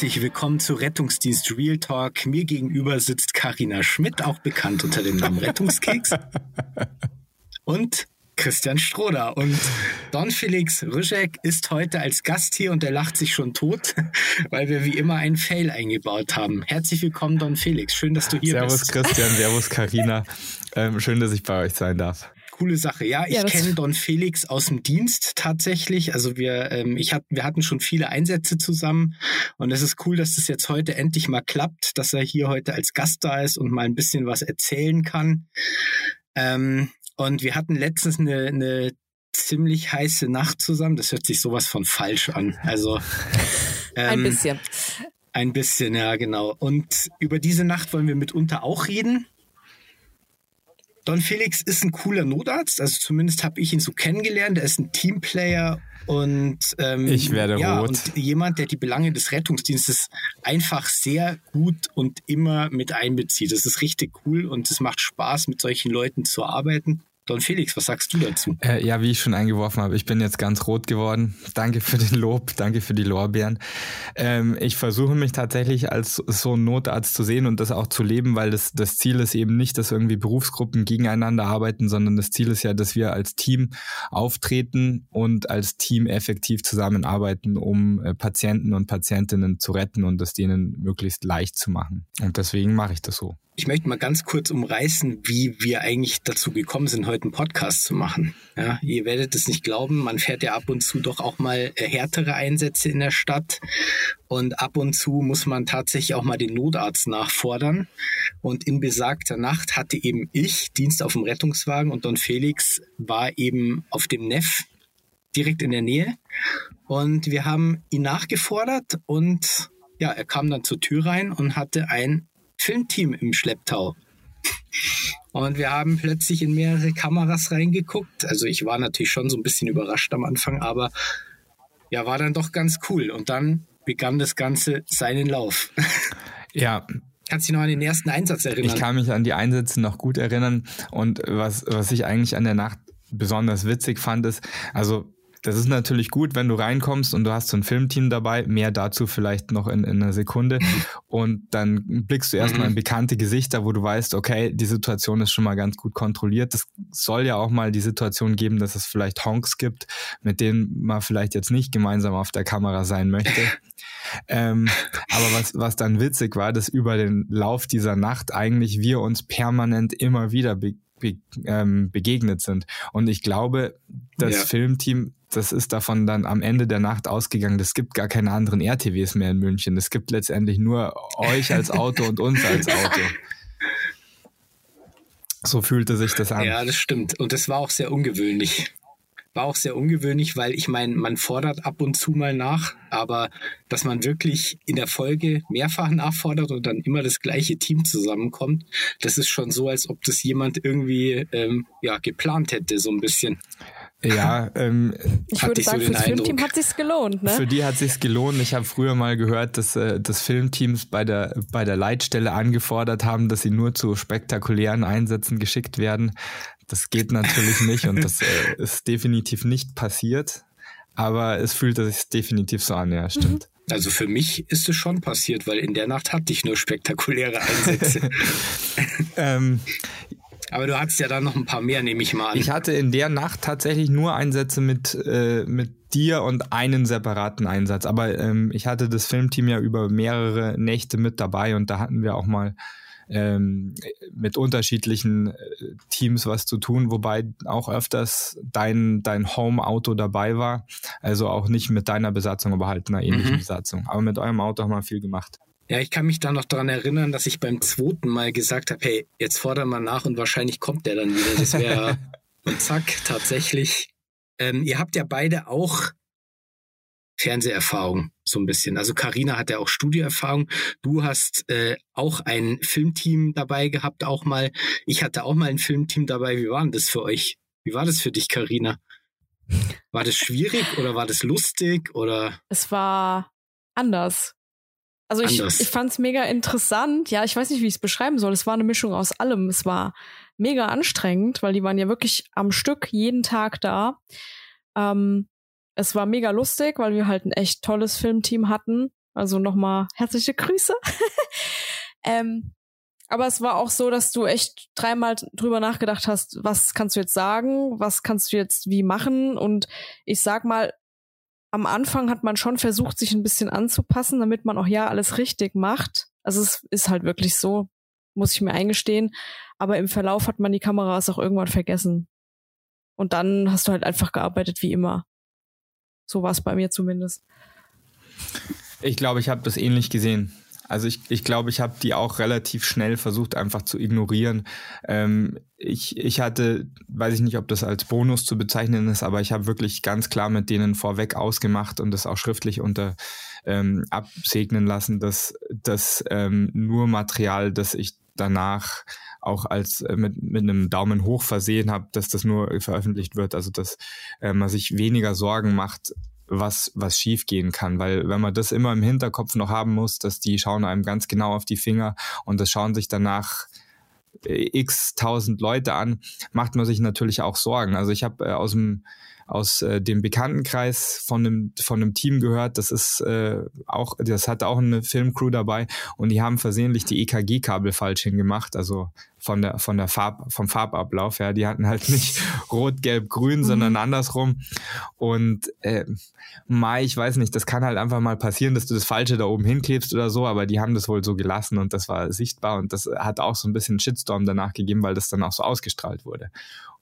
Herzlich willkommen zu Rettungsdienst Real Talk. Mir gegenüber sitzt Karina Schmidt, auch bekannt unter dem Namen Rettungskeks. Und Christian Stroder. Und Don Felix Rüschek ist heute als Gast hier und er lacht sich schon tot, weil wir wie immer einen Fail eingebaut haben. Herzlich willkommen, Don Felix. Schön, dass du hier servus, bist. Servus Christian, servus Karina. Ähm, schön, dass ich bei euch sein darf coole Sache. Ja, ich ja, kenne Don Felix aus dem Dienst tatsächlich. Also wir, ähm, ich hat, wir hatten schon viele Einsätze zusammen und es ist cool, dass das jetzt heute endlich mal klappt, dass er hier heute als Gast da ist und mal ein bisschen was erzählen kann. Ähm, und wir hatten letztens eine, eine ziemlich heiße Nacht zusammen. Das hört sich sowas von falsch an. Also ähm, ein bisschen. Ein bisschen, ja, genau. Und über diese Nacht wollen wir mitunter auch reden. Don Felix ist ein cooler Notarzt, also zumindest habe ich ihn so kennengelernt. Er ist ein Teamplayer und ähm, ich werde ja, rot. Und jemand, der die Belange des Rettungsdienstes einfach sehr gut und immer mit einbezieht. Das ist richtig cool und es macht Spaß, mit solchen Leuten zu arbeiten. Don Felix, was sagst du dazu? Äh, ja, wie ich schon eingeworfen habe, ich bin jetzt ganz rot geworden. Danke für den Lob, danke für die Lorbeeren. Ähm, ich versuche mich tatsächlich als so ein Notarzt zu sehen und das auch zu leben, weil das, das Ziel ist eben nicht, dass irgendwie Berufsgruppen gegeneinander arbeiten, sondern das Ziel ist ja, dass wir als Team auftreten und als Team effektiv zusammenarbeiten, um äh, Patienten und Patientinnen zu retten und es denen möglichst leicht zu machen. Und deswegen mache ich das so. Ich möchte mal ganz kurz umreißen, wie wir eigentlich dazu gekommen sind, heute einen Podcast zu machen. Ja, ihr werdet es nicht glauben, man fährt ja ab und zu doch auch mal äh, härtere Einsätze in der Stadt und ab und zu muss man tatsächlich auch mal den Notarzt nachfordern. Und in besagter Nacht hatte eben ich Dienst auf dem Rettungswagen und Don Felix war eben auf dem Neff direkt in der Nähe. Und wir haben ihn nachgefordert und ja, er kam dann zur Tür rein und hatte ein Filmteam im Schlepptau. Und wir haben plötzlich in mehrere Kameras reingeguckt. Also ich war natürlich schon so ein bisschen überrascht am Anfang, aber ja, war dann doch ganz cool. Und dann begann das Ganze seinen Lauf. Ja, Kannst du dich noch an den ersten Einsatz erinnern? Ich kann mich an die Einsätze noch gut erinnern. Und was, was ich eigentlich an der Nacht besonders witzig fand, ist, also das ist natürlich gut, wenn du reinkommst und du hast so ein Filmteam dabei. Mehr dazu vielleicht noch in, in einer Sekunde. Und dann blickst du erstmal in mhm. bekannte Gesichter, wo du weißt, okay, die Situation ist schon mal ganz gut kontrolliert. Es soll ja auch mal die Situation geben, dass es vielleicht Honks gibt, mit denen man vielleicht jetzt nicht gemeinsam auf der Kamera sein möchte. ähm, aber was, was dann witzig war, dass über den Lauf dieser Nacht eigentlich wir uns permanent immer wieder be be ähm, begegnet sind. Und ich glaube, das ja. Filmteam das ist davon dann am Ende der Nacht ausgegangen. Es gibt gar keine anderen RTWs mehr in München. Es gibt letztendlich nur euch als Auto und uns als Auto. So fühlte sich das an. Ja, das stimmt. Und das war auch sehr ungewöhnlich. War auch sehr ungewöhnlich, weil ich meine, man fordert ab und zu mal nach, aber dass man wirklich in der Folge mehrfach nachfordert und dann immer das gleiche Team zusammenkommt, das ist schon so, als ob das jemand irgendwie ähm, ja, geplant hätte, so ein bisschen. Ja, ähm, ich würde sagen, so fürs Eindruck. Filmteam hat sich's gelohnt, ne? Für die hat sich's gelohnt. Ich habe früher mal gehört, dass äh, das Filmteams bei der bei der Leitstelle angefordert haben, dass sie nur zu spektakulären Einsätzen geschickt werden. Das geht natürlich nicht und das äh, ist definitiv nicht passiert. Aber es fühlte sich definitiv so an, ja, stimmt. Mhm. Also für mich ist es schon passiert, weil in der Nacht hatte ich nur spektakuläre Einsätze. ähm, aber du hattest ja dann noch ein paar mehr, nehme ich mal an. Ich hatte in der Nacht tatsächlich nur Einsätze mit, äh, mit dir und einen separaten Einsatz. Aber ähm, ich hatte das Filmteam ja über mehrere Nächte mit dabei und da hatten wir auch mal ähm, mit unterschiedlichen äh, Teams was zu tun, wobei auch öfters dein, dein Home-Auto dabei war. Also auch nicht mit deiner Besatzung, aber halt einer ähnlichen mhm. Besatzung. Aber mit eurem Auto haben wir viel gemacht. Ja, ich kann mich da noch dran erinnern, dass ich beim zweiten Mal gesagt habe, hey, jetzt fordern wir nach und wahrscheinlich kommt der dann wieder. Das wäre und zack, tatsächlich. Ähm, ihr habt ja beide auch Fernseherfahrung, so ein bisschen. Also Karina hat ja auch Studioerfahrung. Du hast äh, auch ein Filmteam dabei gehabt, auch mal. Ich hatte auch mal ein Filmteam dabei. Wie war denn das für euch? Wie war das für dich, Karina? War das schwierig oder war das lustig oder? Es war anders. Also ich, ich fand es mega interessant. Ja, ich weiß nicht, wie ich es beschreiben soll. Es war eine Mischung aus allem. Es war mega anstrengend, weil die waren ja wirklich am Stück jeden Tag da. Ähm, es war mega lustig, weil wir halt ein echt tolles Filmteam hatten. Also nochmal herzliche Grüße. ähm, aber es war auch so, dass du echt dreimal drüber nachgedacht hast, was kannst du jetzt sagen, was kannst du jetzt wie machen. Und ich sag mal, am Anfang hat man schon versucht, sich ein bisschen anzupassen, damit man auch ja alles richtig macht. Also es ist halt wirklich so, muss ich mir eingestehen. Aber im Verlauf hat man die Kameras auch irgendwann vergessen. Und dann hast du halt einfach gearbeitet wie immer. So war es bei mir zumindest. Ich glaube, ich habe das ähnlich gesehen. Also ich, ich glaube, ich habe die auch relativ schnell versucht einfach zu ignorieren. Ähm, ich, ich hatte, weiß ich nicht, ob das als Bonus zu bezeichnen ist, aber ich habe wirklich ganz klar mit denen vorweg ausgemacht und das auch schriftlich unter ähm, absegnen lassen, dass das ähm, nur Material, das ich danach auch als äh, mit, mit einem Daumen hoch versehen habe, dass das nur veröffentlicht wird. Also dass äh, man sich weniger Sorgen macht, was, was schief gehen kann. Weil wenn man das immer im Hinterkopf noch haben muss, dass die schauen einem ganz genau auf die Finger und das schauen sich danach äh, x tausend Leute an, macht man sich natürlich auch Sorgen. Also ich habe äh, aus dem aus äh, dem Bekanntenkreis von einem von einem Team gehört. Das ist äh, auch, das hatte auch eine Filmcrew dabei und die haben versehentlich die EKG-Kabel falsch hingemacht. Also von der von der Farb vom Farbablauf. Ja, die hatten halt nicht rot, gelb, grün, mhm. sondern andersrum. Und äh, Mai, ich weiß nicht, das kann halt einfach mal passieren, dass du das Falsche da oben hinklebst oder so. Aber die haben das wohl so gelassen und das war sichtbar und das hat auch so ein bisschen Shitstorm danach gegeben, weil das dann auch so ausgestrahlt wurde.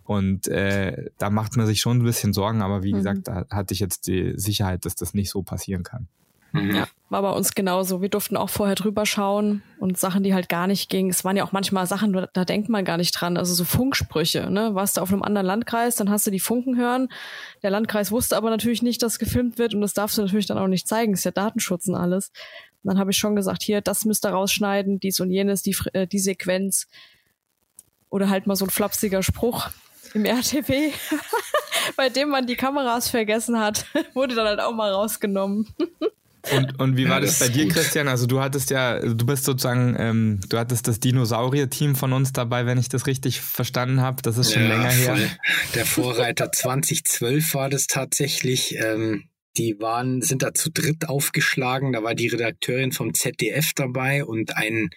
Und äh, da macht man sich schon ein bisschen Sorgen, aber wie mhm. gesagt, da hatte ich jetzt die Sicherheit, dass das nicht so passieren kann. Mhm. Ja, war bei uns genauso. Wir durften auch vorher drüber schauen und Sachen, die halt gar nicht gingen. Es waren ja auch manchmal Sachen, da denkt man gar nicht dran. Also so Funksprüche, ne? Warst du auf einem anderen Landkreis, dann hast du die Funken hören. Der Landkreis wusste aber natürlich nicht, dass gefilmt wird und das darfst du natürlich dann auch nicht zeigen. Das ist ja Datenschutz und alles. Und dann habe ich schon gesagt, hier, das müsst ihr rausschneiden, dies und jenes, die, äh, die Sequenz. Oder halt mal so ein flapsiger Spruch im RTW, bei dem man die Kameras vergessen hat, wurde dann halt auch mal rausgenommen. Und, und wie war ja, das, das bei dir, gut. Christian? Also du hattest ja, du bist sozusagen, ähm, du hattest das Dinosaurier-Team von uns dabei, wenn ich das richtig verstanden habe. Das ist schon ja, länger voll. her. Der Vorreiter 2012 war das tatsächlich. Ähm, die waren, sind da zu dritt aufgeschlagen. Da war die Redakteurin vom ZDF dabei und ein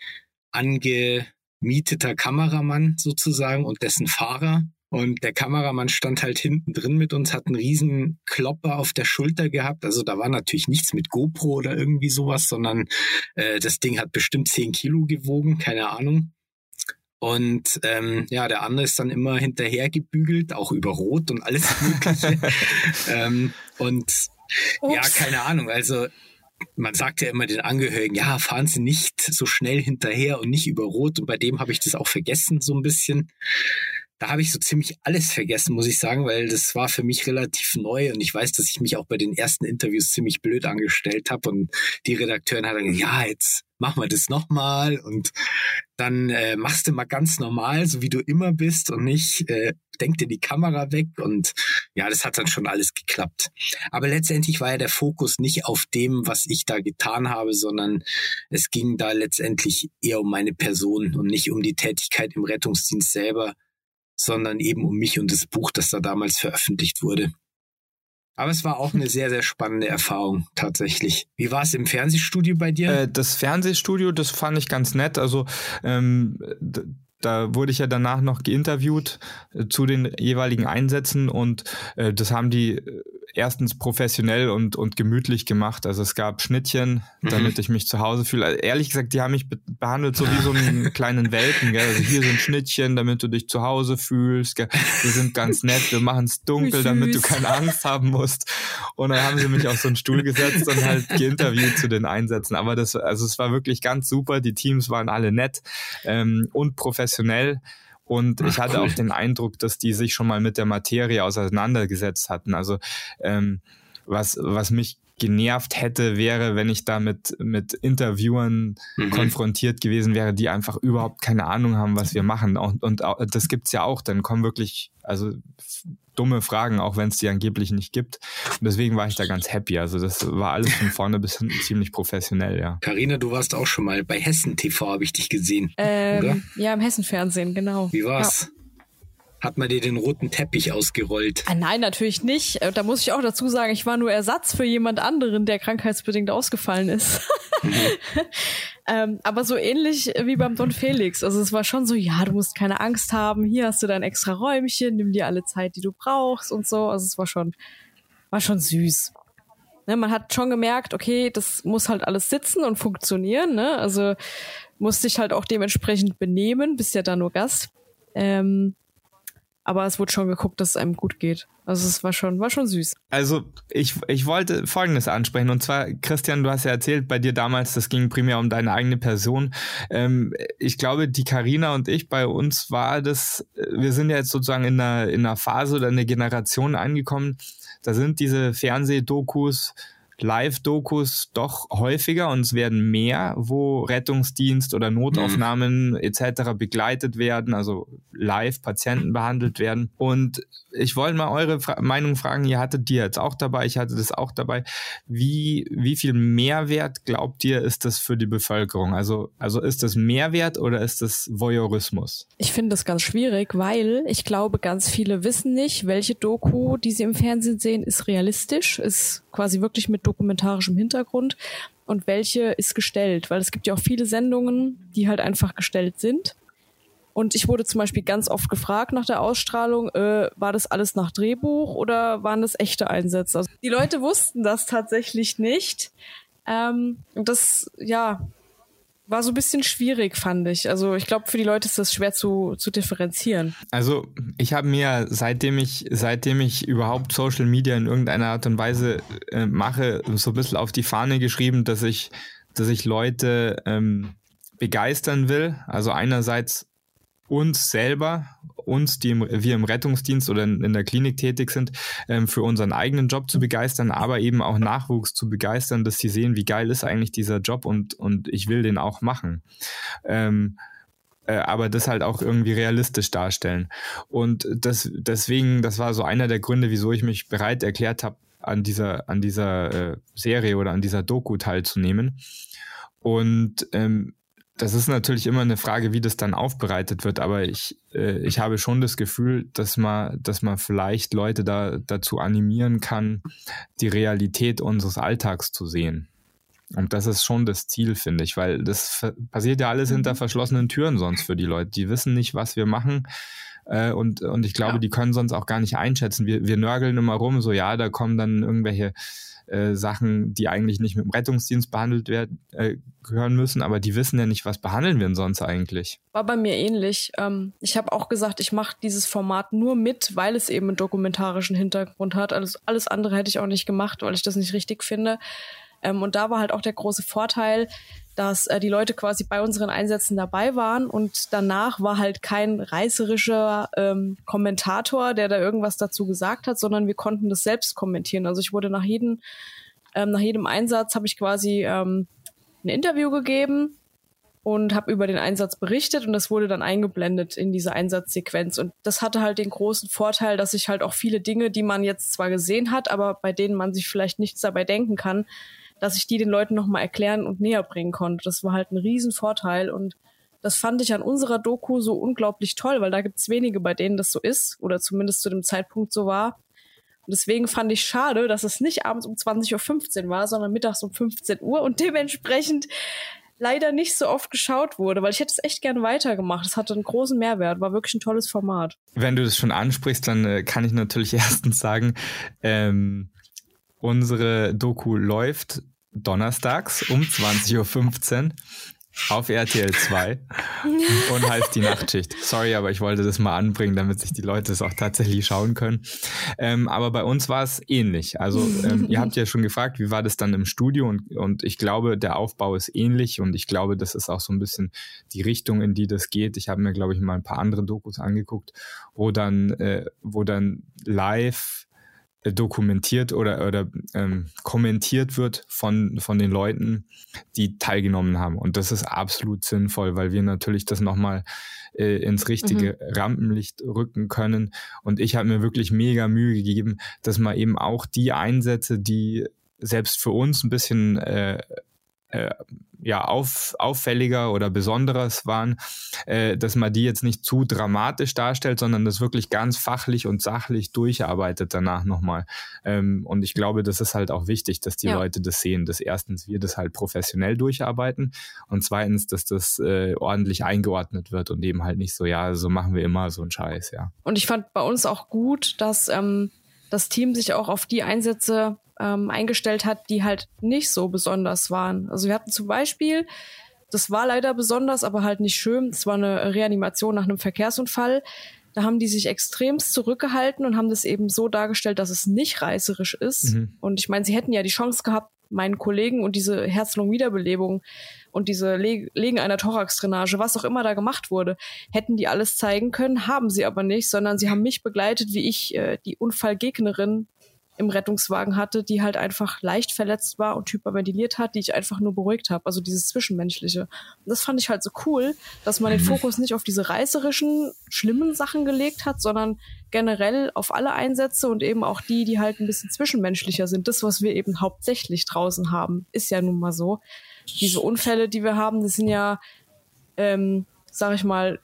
angemieteter Kameramann sozusagen und dessen Fahrer. Und der Kameramann stand halt hinten drin mit uns, hat einen riesen Klopper auf der Schulter gehabt. Also da war natürlich nichts mit GoPro oder irgendwie sowas, sondern äh, das Ding hat bestimmt zehn Kilo gewogen, keine Ahnung. Und ähm, ja, der andere ist dann immer hinterher gebügelt, auch über Rot und alles Mögliche. ähm, und Ups. ja, keine Ahnung. Also man sagt ja immer den Angehörigen, ja, fahren Sie nicht so schnell hinterher und nicht über Rot. Und bei dem habe ich das auch vergessen, so ein bisschen da habe ich so ziemlich alles vergessen, muss ich sagen, weil das war für mich relativ neu und ich weiß, dass ich mich auch bei den ersten Interviews ziemlich blöd angestellt habe und die Redakteurin hat dann gesagt, ja, jetzt machen wir das nochmal und dann äh, machst du mal ganz normal, so wie du immer bist und nicht äh, denk dir die Kamera weg und ja, das hat dann schon alles geklappt. Aber letztendlich war ja der Fokus nicht auf dem, was ich da getan habe, sondern es ging da letztendlich eher um meine Person und nicht um die Tätigkeit im Rettungsdienst selber, sondern eben um mich und das Buch, das da damals veröffentlicht wurde. Aber es war auch eine sehr, sehr spannende Erfahrung tatsächlich. Wie war es im Fernsehstudio bei dir? Äh, das Fernsehstudio, das fand ich ganz nett. Also ähm, da wurde ich ja danach noch geinterviewt äh, zu den jeweiligen Einsätzen und äh, das haben die äh, erstens professionell und, und gemütlich gemacht. Also es gab Schnittchen, mhm. damit mhm. ich mich zu Hause fühle. Also ehrlich gesagt, die haben mich be behandelt so wie so einen kleinen Welpen. Gell? Also hier sind Schnittchen, damit du dich zu Hause fühlst. Gell? Wir sind ganz nett, wir machen es dunkel, damit du keine Angst haben musst. Und dann haben sie mich auf so einen Stuhl gesetzt und halt geinterviewt zu den Einsätzen. Aber das, also es war wirklich ganz super. Die Teams waren alle nett ähm, und professionell. Und ich hatte auch den Eindruck, dass die sich schon mal mit der Materie auseinandergesetzt hatten. Also ähm, was, was mich genervt hätte, wäre, wenn ich da mit, mit Interviewern mhm. konfrontiert gewesen wäre, die einfach überhaupt keine Ahnung haben, was wir machen. Und, und das gibt's ja auch. Dann kommen wirklich, also dumme Fragen, auch wenn es die angeblich nicht gibt. Und deswegen war ich da ganz happy. Also das war alles von vorne bis hinten ziemlich professionell, ja. Karina, du warst auch schon mal bei Hessen TV, habe ich dich gesehen. Ähm, ja, im Hessen-Fernsehen, genau. Wie war's? Ja. Hat man dir den roten Teppich ausgerollt? Ah, nein, natürlich nicht. Äh, da muss ich auch dazu sagen, ich war nur Ersatz für jemand anderen, der krankheitsbedingt ausgefallen ist. Mhm. ähm, aber so ähnlich wie beim Don Felix. Also es war schon so, ja, du musst keine Angst haben, hier hast du dein extra Räumchen, nimm dir alle Zeit, die du brauchst und so. Also es war schon, war schon süß. Ne, man hat schon gemerkt, okay, das muss halt alles sitzen und funktionieren. Ne? Also musste ich halt auch dementsprechend benehmen, bist ja da nur Gast. Ähm, aber es wurde schon geguckt, dass es einem gut geht. Also es war schon, war schon süß. Also ich, ich wollte Folgendes ansprechen. Und zwar, Christian, du hast ja erzählt, bei dir damals, das ging primär um deine eigene Person. Ähm, ich glaube, die Karina und ich, bei uns war das, wir sind ja jetzt sozusagen in einer, in einer Phase oder einer Generation angekommen. Da sind diese Fernsehdokus Live-Dokus doch häufiger und es werden mehr, wo Rettungsdienst oder Notaufnahmen mhm. etc. begleitet werden, also live Patienten behandelt werden. Und ich wollte mal eure Fra Meinung fragen, ihr hattet die jetzt auch dabei, ich hatte das auch dabei. Wie, wie viel Mehrwert glaubt ihr, ist das für die Bevölkerung? Also, also ist das Mehrwert oder ist das Voyeurismus? Ich finde das ganz schwierig, weil ich glaube, ganz viele wissen nicht, welche Doku, die sie im Fernsehen sehen, ist realistisch, ist quasi wirklich mit dokumentarischem Hintergrund und welche ist gestellt, weil es gibt ja auch viele Sendungen, die halt einfach gestellt sind und ich wurde zum Beispiel ganz oft gefragt nach der Ausstrahlung, äh, war das alles nach Drehbuch oder waren das echte Einsätze? Also die Leute wussten das tatsächlich nicht. Ähm, das, ja, war so ein bisschen schwierig, fand ich. Also ich glaube, für die Leute ist das schwer zu, zu differenzieren. Also ich habe mir, seitdem ich, seitdem ich überhaupt Social Media in irgendeiner Art und Weise äh, mache, so ein bisschen auf die Fahne geschrieben, dass ich, dass ich Leute ähm, begeistern will. Also einerseits uns selber, uns, die im, wir im Rettungsdienst oder in, in der Klinik tätig sind, ähm, für unseren eigenen Job zu begeistern, aber eben auch Nachwuchs zu begeistern, dass sie sehen, wie geil ist eigentlich dieser Job und, und ich will den auch machen. Ähm, äh, aber das halt auch irgendwie realistisch darstellen. Und das, deswegen, das war so einer der Gründe, wieso ich mich bereit erklärt habe, an dieser, an dieser äh, Serie oder an dieser Doku teilzunehmen. Und ähm, das ist natürlich immer eine Frage, wie das dann aufbereitet wird, aber ich, äh, ich habe schon das Gefühl, dass man, dass man vielleicht Leute da, dazu animieren kann, die Realität unseres Alltags zu sehen. Und das ist schon das Ziel, finde ich, weil das passiert ja alles hinter mhm. verschlossenen Türen sonst für die Leute. Die wissen nicht, was wir machen. Äh, und, und ich glaube, ja. die können sonst auch gar nicht einschätzen. Wir, wir nörgeln immer rum, so ja, da kommen dann irgendwelche äh, Sachen, die eigentlich nicht mit dem Rettungsdienst behandelt werden, äh, gehören müssen, aber die wissen ja nicht, was behandeln wir denn sonst eigentlich. War bei mir ähnlich. Ähm, ich habe auch gesagt, ich mache dieses Format nur mit, weil es eben einen dokumentarischen Hintergrund hat. Alles, alles andere hätte ich auch nicht gemacht, weil ich das nicht richtig finde. Ähm, und da war halt auch der große Vorteil, dass äh, die Leute quasi bei unseren Einsätzen dabei waren und danach war halt kein reißerischer ähm, Kommentator, der da irgendwas dazu gesagt hat, sondern wir konnten das selbst kommentieren. Also ich wurde nach jedem, ähm, nach jedem Einsatz habe ich quasi ähm, ein Interview gegeben und habe über den Einsatz berichtet und das wurde dann eingeblendet in diese Einsatzsequenz. Und das hatte halt den großen Vorteil, dass ich halt auch viele Dinge, die man jetzt zwar gesehen hat, aber bei denen man sich vielleicht nichts dabei denken kann, dass ich die den Leuten nochmal erklären und näher bringen konnte. Das war halt ein Riesenvorteil und das fand ich an unserer Doku so unglaublich toll, weil da gibt's wenige, bei denen das so ist oder zumindest zu dem Zeitpunkt so war. Und deswegen fand ich schade, dass es nicht abends um 20.15 Uhr war, sondern mittags um 15 Uhr und dementsprechend leider nicht so oft geschaut wurde, weil ich hätte es echt gerne weitergemacht. Es hatte einen großen Mehrwert, war wirklich ein tolles Format. Wenn du das schon ansprichst, dann äh, kann ich natürlich erstens sagen, ähm, unsere Doku läuft donnerstags um 20.15 Uhr auf RTL 2 und heißt die Nachtschicht. Sorry, aber ich wollte das mal anbringen, damit sich die Leute es auch tatsächlich schauen können. Ähm, aber bei uns war es ähnlich. Also ähm, ihr habt ja schon gefragt, wie war das dann im Studio und, und ich glaube, der Aufbau ist ähnlich und ich glaube, das ist auch so ein bisschen die Richtung, in die das geht. Ich habe mir, glaube ich, mal ein paar andere Dokus angeguckt, wo dann, äh, wo dann live dokumentiert oder, oder ähm, kommentiert wird von, von den Leuten, die teilgenommen haben. Und das ist absolut sinnvoll, weil wir natürlich das nochmal äh, ins richtige mhm. Rampenlicht rücken können. Und ich habe mir wirklich mega Mühe gegeben, dass man eben auch die Einsätze, die selbst für uns ein bisschen äh, äh, ja, auf, auffälliger oder besonderes waren, äh, dass man die jetzt nicht zu dramatisch darstellt, sondern das wirklich ganz fachlich und sachlich durcharbeitet danach nochmal. Ähm, und ich glaube, das ist halt auch wichtig, dass die ja. Leute das sehen, dass erstens wir das halt professionell durcharbeiten und zweitens, dass das äh, ordentlich eingeordnet wird und eben halt nicht so, ja, so machen wir immer so einen Scheiß, ja. Und ich fand bei uns auch gut, dass ähm, das Team sich auch auf die Einsätze ähm, eingestellt hat, die halt nicht so besonders waren. Also wir hatten zum Beispiel, das war leider besonders, aber halt nicht schön, das war eine Reanimation nach einem Verkehrsunfall. Da haben die sich extremst zurückgehalten und haben das eben so dargestellt, dass es nicht reißerisch ist. Mhm. Und ich meine, sie hätten ja die Chance gehabt, meinen Kollegen und diese Herz-Lungen-Wiederbelebung und diese Le Legen einer Thorax-Drainage, was auch immer da gemacht wurde, hätten die alles zeigen können, haben sie aber nicht, sondern sie haben mich begleitet, wie ich äh, die Unfallgegnerin im Rettungswagen hatte, die halt einfach leicht verletzt war und hyperventiliert hat, die ich einfach nur beruhigt habe. Also dieses Zwischenmenschliche. Und das fand ich halt so cool, dass man den mhm. Fokus nicht auf diese reißerischen, schlimmen Sachen gelegt hat, sondern generell auf alle Einsätze und eben auch die, die halt ein bisschen zwischenmenschlicher sind. Das, was wir eben hauptsächlich draußen haben, ist ja nun mal so. Diese Unfälle, die wir haben, das sind ja, ähm, sag ich mal,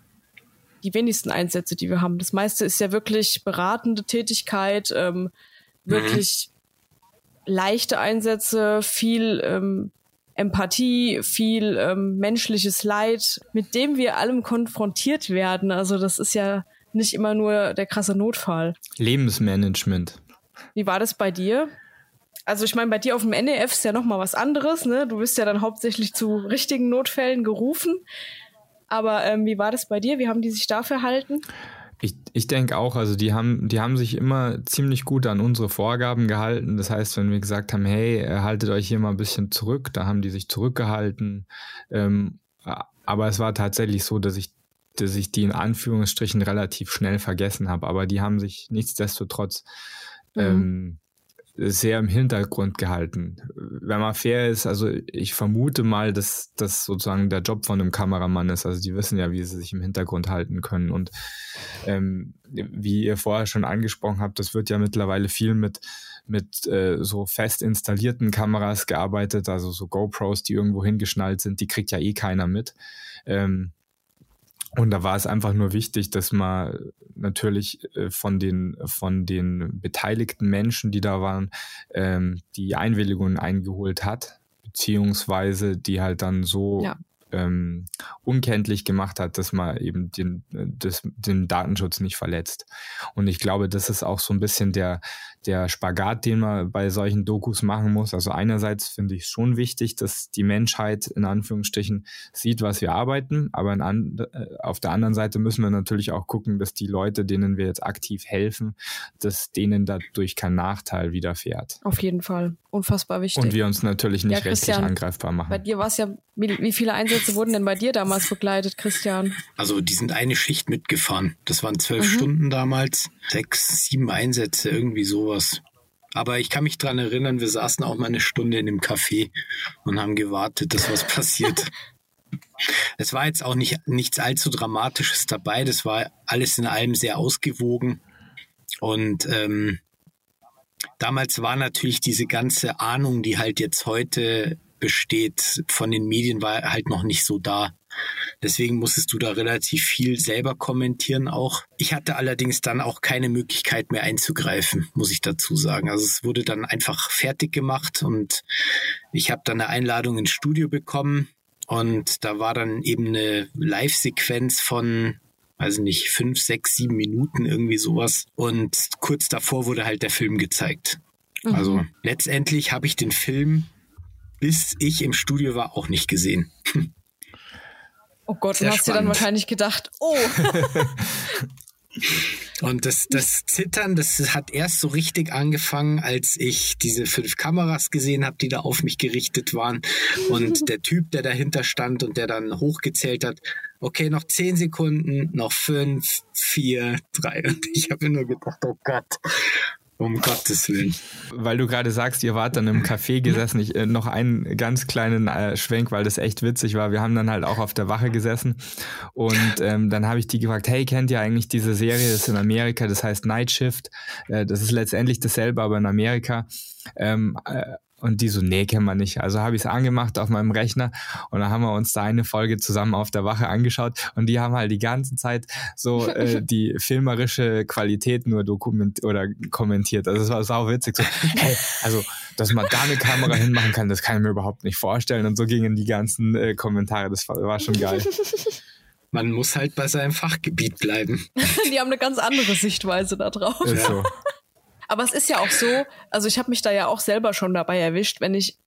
die wenigsten Einsätze, die wir haben. Das meiste ist ja wirklich beratende Tätigkeit, ähm. Wirklich mhm. leichte Einsätze, viel ähm, Empathie, viel ähm, menschliches Leid, mit dem wir allem konfrontiert werden. Also das ist ja nicht immer nur der krasse Notfall. Lebensmanagement. Wie war das bei dir? Also ich meine, bei dir auf dem NEF ist ja noch mal was anderes. Ne? Du bist ja dann hauptsächlich zu richtigen Notfällen gerufen. Aber ähm, wie war das bei dir? Wie haben die sich da verhalten? Ich, ich denke auch, also die haben, die haben sich immer ziemlich gut an unsere Vorgaben gehalten. Das heißt, wenn wir gesagt haben, hey, haltet euch hier mal ein bisschen zurück, da haben die sich zurückgehalten. Ähm, aber es war tatsächlich so, dass ich, dass ich die in Anführungsstrichen relativ schnell vergessen habe. Aber die haben sich nichtsdestotrotz mhm. ähm, sehr im Hintergrund gehalten. Wenn man fair ist, also ich vermute mal, dass das sozusagen der Job von einem Kameramann ist. Also die wissen ja, wie sie sich im Hintergrund halten können. Und ähm, wie ihr vorher schon angesprochen habt, das wird ja mittlerweile viel mit mit äh, so fest installierten Kameras gearbeitet, also so GoPros, die irgendwo hingeschnallt sind, die kriegt ja eh keiner mit. Ähm, und da war es einfach nur wichtig, dass man natürlich äh, von den, von den beteiligten Menschen, die da waren, ähm, die Einwilligungen eingeholt hat, beziehungsweise die halt dann so ja ähm, unkenntlich gemacht hat, dass man eben den, das, den Datenschutz nicht verletzt. Und ich glaube, das ist auch so ein bisschen der, der Spagat, den man bei solchen Dokus machen muss. Also einerseits finde ich es schon wichtig, dass die Menschheit in Anführungsstrichen sieht, was wir arbeiten, aber an, äh, auf der anderen Seite müssen wir natürlich auch gucken, dass die Leute, denen wir jetzt aktiv helfen, dass denen dadurch kein Nachteil widerfährt. Auf jeden Fall. Unfassbar wichtig. Und wir uns natürlich nicht ja, rechtlich angreifbar machen. Bei dir war es ja, wie, wie viele Einsätze wurden denn bei dir damals begleitet, Christian? Also die sind eine Schicht mitgefahren. Das waren zwölf mhm. Stunden damals. Sechs, sieben Einsätze, irgendwie sowas. Aber ich kann mich dran erinnern, wir saßen auch mal eine Stunde in dem Café und haben gewartet, dass was passiert. Es war jetzt auch nicht nichts allzu Dramatisches dabei. Das war alles in allem sehr ausgewogen. Und ähm, damals war natürlich diese ganze Ahnung, die halt jetzt heute besteht, von den Medien war halt noch nicht so da. Deswegen musstest du da relativ viel selber kommentieren auch. Ich hatte allerdings dann auch keine Möglichkeit mehr einzugreifen, muss ich dazu sagen. Also es wurde dann einfach fertig gemacht und ich habe dann eine Einladung ins Studio bekommen und da war dann eben eine Live-Sequenz von weiß nicht, fünf, sechs, sieben Minuten, irgendwie sowas. Und kurz davor wurde halt der Film gezeigt. Mhm. Also letztendlich habe ich den Film, bis ich im Studio war, auch nicht gesehen. Oh Gott, Sehr du hast spannend. dir dann wahrscheinlich gedacht, oh. Und das, das Zittern, das hat erst so richtig angefangen, als ich diese fünf Kameras gesehen habe, die da auf mich gerichtet waren. Und der Typ, der dahinter stand und der dann hochgezählt hat, okay, noch zehn Sekunden, noch fünf, vier, drei. Und ich habe nur gedacht, oh Gott. Um Gottes Willen. Weil du gerade sagst, ihr wart dann im Café gesessen. Ich, äh, noch einen ganz kleinen äh, Schwenk, weil das echt witzig war. Wir haben dann halt auch auf der Wache gesessen und ähm, dann habe ich die gefragt, hey, kennt ihr eigentlich diese Serie? Das ist in Amerika, das heißt Night Shift. Äh, das ist letztendlich dasselbe, aber in Amerika. Ähm, äh, und die so, nee, kennen wir nicht. Also habe ich es angemacht auf meinem Rechner und dann haben wir uns da eine Folge zusammen auf der Wache angeschaut und die haben halt die ganze Zeit so äh, die filmerische Qualität nur dokument oder kommentiert. Also es war sau witzig. So, hey, also, dass man da eine Kamera hinmachen kann, das kann ich mir überhaupt nicht vorstellen. Und so gingen die ganzen äh, Kommentare. Das war, war schon geil. Man muss halt bei seinem Fachgebiet bleiben. die haben eine ganz andere Sichtweise da drauf. Ist so. Aber es ist ja auch so, also ich habe mich da ja auch selber schon dabei erwischt, wenn ich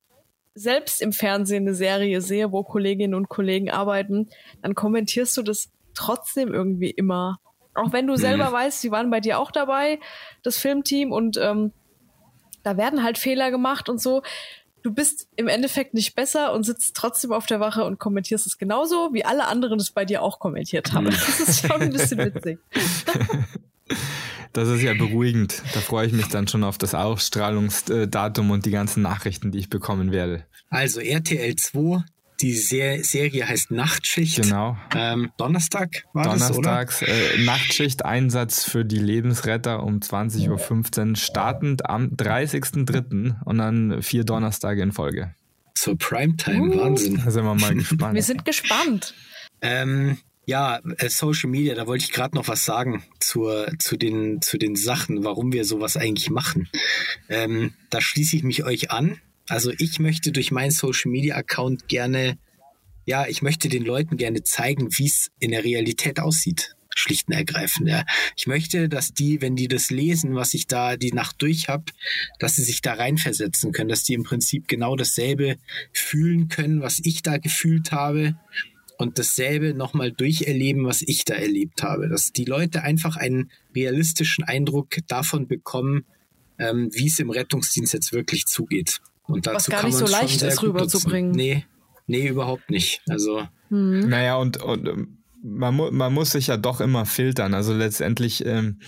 selbst im Fernsehen eine Serie sehe, wo Kolleginnen und Kollegen arbeiten, dann kommentierst du das trotzdem irgendwie immer. Auch wenn du selber mhm. weißt, sie waren bei dir auch dabei, das Filmteam, und ähm, da werden halt Fehler gemacht und so. Du bist im Endeffekt nicht besser und sitzt trotzdem auf der Wache und kommentierst es genauso, wie alle anderen es bei dir auch kommentiert haben. Mhm. Das ist schon ein bisschen witzig. Das ist ja beruhigend. Da freue ich mich dann schon auf das Ausstrahlungsdatum und die ganzen Nachrichten, die ich bekommen werde. Also RTL 2, die Ser Serie heißt Nachtschicht. Genau. Ähm, Donnerstag war Donnerstags, das, oder? Äh, Nachtschicht, Einsatz für die Lebensretter um 20.15 Uhr, startend am 30.03. und dann vier Donnerstage in Folge. Zur Primetime, uh. Wahnsinn. Da sind wir mal gespannt. Wir sind gespannt. Ähm, ja, äh, Social Media, da wollte ich gerade noch was sagen zur, zu, den, zu den Sachen, warum wir sowas eigentlich machen. Ähm, da schließe ich mich euch an. Also ich möchte durch meinen Social Media Account gerne, ja, ich möchte den Leuten gerne zeigen, wie es in der Realität aussieht. Schlicht und ergreifend. Ja. Ich möchte, dass die, wenn die das lesen, was ich da die Nacht durch habe, dass sie sich da reinversetzen können, dass die im Prinzip genau dasselbe fühlen können, was ich da gefühlt habe und dasselbe nochmal durcherleben, was ich da erlebt habe. Dass die Leute einfach einen realistischen Eindruck davon bekommen, ähm, wie es im Rettungsdienst jetzt wirklich zugeht. Und dazu was gar nicht so leicht ist, rüberzubringen. Nee, nee, überhaupt nicht. Also. Mhm. Naja, und, und ähm, man, mu man muss sich ja doch immer filtern. Also letztendlich, ähm,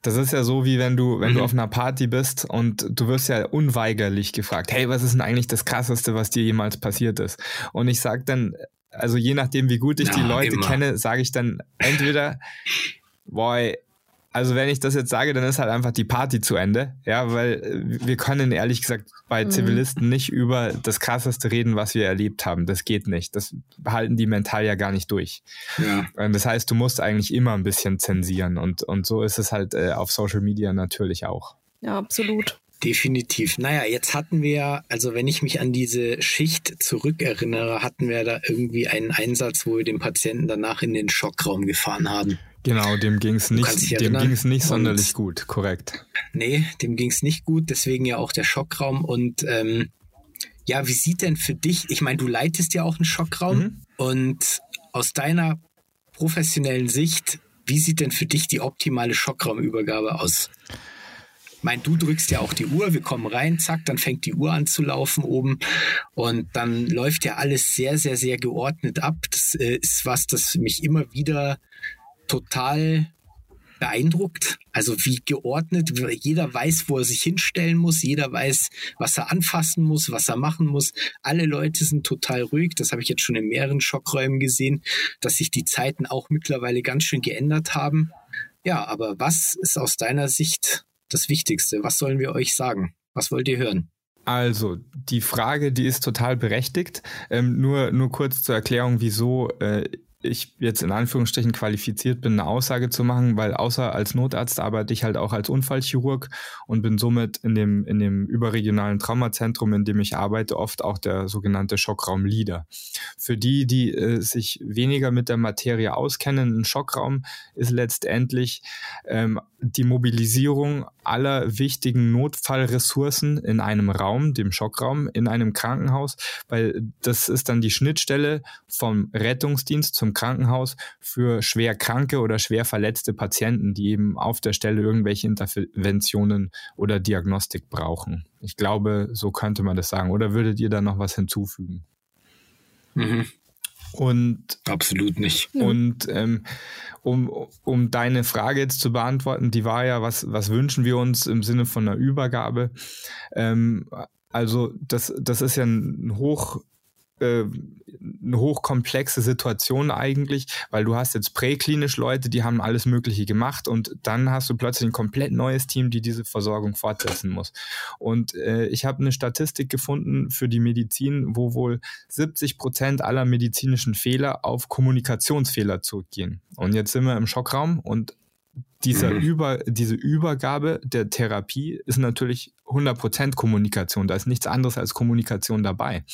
das ist ja so, wie wenn du, wenn mhm. du auf einer Party bist und du wirst ja unweigerlich gefragt, hey, was ist denn eigentlich das Krasseste, was dir jemals passiert ist? Und ich sag dann, also je nachdem, wie gut ich ja, die Leute immer. kenne, sage ich dann entweder, boy, also wenn ich das jetzt sage, dann ist halt einfach die Party zu Ende. Ja, weil äh, wir können ehrlich gesagt bei mhm. Zivilisten nicht über das Krasseste reden, was wir erlebt haben. Das geht nicht. Das halten die mental ja gar nicht durch. Ja. Das heißt, du musst eigentlich immer ein bisschen zensieren und, und so ist es halt äh, auf Social Media natürlich auch. Ja, absolut. Definitiv. Naja, jetzt hatten wir, also wenn ich mich an diese Schicht zurückerinnere, hatten wir da irgendwie einen Einsatz, wo wir den Patienten danach in den Schockraum gefahren haben. Genau, dem ging es nicht, dem ging's nicht sonderlich gut, korrekt. Nee, dem ging es nicht gut, deswegen ja auch der Schockraum. Und ähm, ja, wie sieht denn für dich, ich meine, du leitest ja auch einen Schockraum mhm. und aus deiner professionellen Sicht, wie sieht denn für dich die optimale Schockraumübergabe aus? Ich meine, du drückst ja auch die Uhr, wir kommen rein, zack, dann fängt die Uhr an zu laufen oben und dann läuft ja alles sehr, sehr, sehr geordnet ab. Das äh, ist was, das mich immer wieder total beeindruckt. Also wie geordnet, jeder weiß, wo er sich hinstellen muss, jeder weiß, was er anfassen muss, was er machen muss. Alle Leute sind total ruhig. Das habe ich jetzt schon in mehreren Schockräumen gesehen, dass sich die Zeiten auch mittlerweile ganz schön geändert haben. Ja, aber was ist aus deiner Sicht das Wichtigste? Was sollen wir euch sagen? Was wollt ihr hören? Also, die Frage, die ist total berechtigt. Ähm, nur, nur kurz zur Erklärung, wieso äh, ich jetzt in Anführungsstrichen qualifiziert bin, eine Aussage zu machen, weil außer als Notarzt arbeite ich halt auch als Unfallchirurg und bin somit in dem, in dem überregionalen Traumazentrum, in dem ich arbeite, oft auch der sogenannte Schockraum-Leader. Für die, die äh, sich weniger mit der Materie auskennen, ein Schockraum ist letztendlich ähm, die Mobilisierung aller wichtigen Notfallressourcen in einem Raum, dem Schockraum, in einem Krankenhaus, weil das ist dann die Schnittstelle vom Rettungsdienst zum Krankenhaus für schwer kranke oder schwer verletzte Patienten, die eben auf der Stelle irgendwelche Interventionen oder Diagnostik brauchen. Ich glaube, so könnte man das sagen. Oder würdet ihr da noch was hinzufügen? Mhm. Und absolut nicht. Und ähm, um, um deine Frage jetzt zu beantworten, die war ja, was, was wünschen wir uns im Sinne von einer Übergabe? Ähm, also das, das ist ja ein hoch äh, eine hochkomplexe Situation eigentlich, weil du hast jetzt präklinisch Leute, die haben alles Mögliche gemacht und dann hast du plötzlich ein komplett neues Team, die diese Versorgung fortsetzen muss. Und äh, ich habe eine Statistik gefunden für die Medizin, wo wohl 70 Prozent aller medizinischen Fehler auf Kommunikationsfehler zurückgehen. Und jetzt sind wir im Schockraum und dieser mhm. Über, diese Übergabe der Therapie ist natürlich 100% Kommunikation. Da ist nichts anderes als Kommunikation dabei.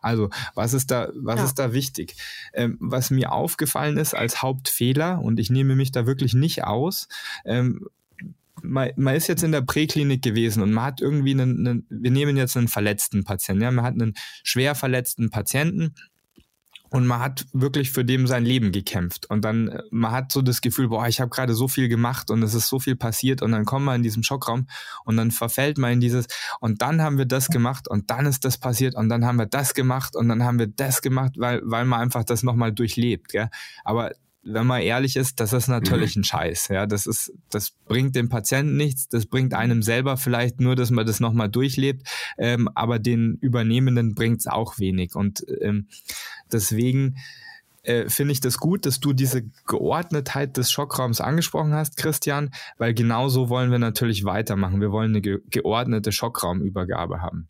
Also, was ist da, was ja. ist da wichtig? Ähm, was mir aufgefallen ist als Hauptfehler, und ich nehme mich da wirklich nicht aus, ähm, man, man ist jetzt in der Präklinik gewesen und man hat irgendwie einen, einen, wir nehmen jetzt einen verletzten Patienten, ja, man hat einen schwer verletzten Patienten, und man hat wirklich für dem sein Leben gekämpft. Und dann, äh, man hat so das Gefühl, boah, ich habe gerade so viel gemacht und es ist so viel passiert. Und dann kommt man in diesem Schockraum und dann verfällt man in dieses, und dann haben wir das gemacht und dann ist das passiert und dann haben wir das gemacht und dann haben wir das gemacht, weil, weil man einfach das nochmal durchlebt. Gell? Aber wenn man ehrlich ist, das ist natürlich mhm. ein Scheiß. Ja, das ist, das bringt dem Patienten nichts, das bringt einem selber vielleicht nur, dass man das nochmal durchlebt, ähm, aber den Übernehmenden bringt es auch wenig. Und ähm, deswegen äh, finde ich das gut, dass du diese Geordnetheit des Schockraums angesprochen hast, Christian, weil genau so wollen wir natürlich weitermachen. Wir wollen eine ge geordnete Schockraumübergabe haben.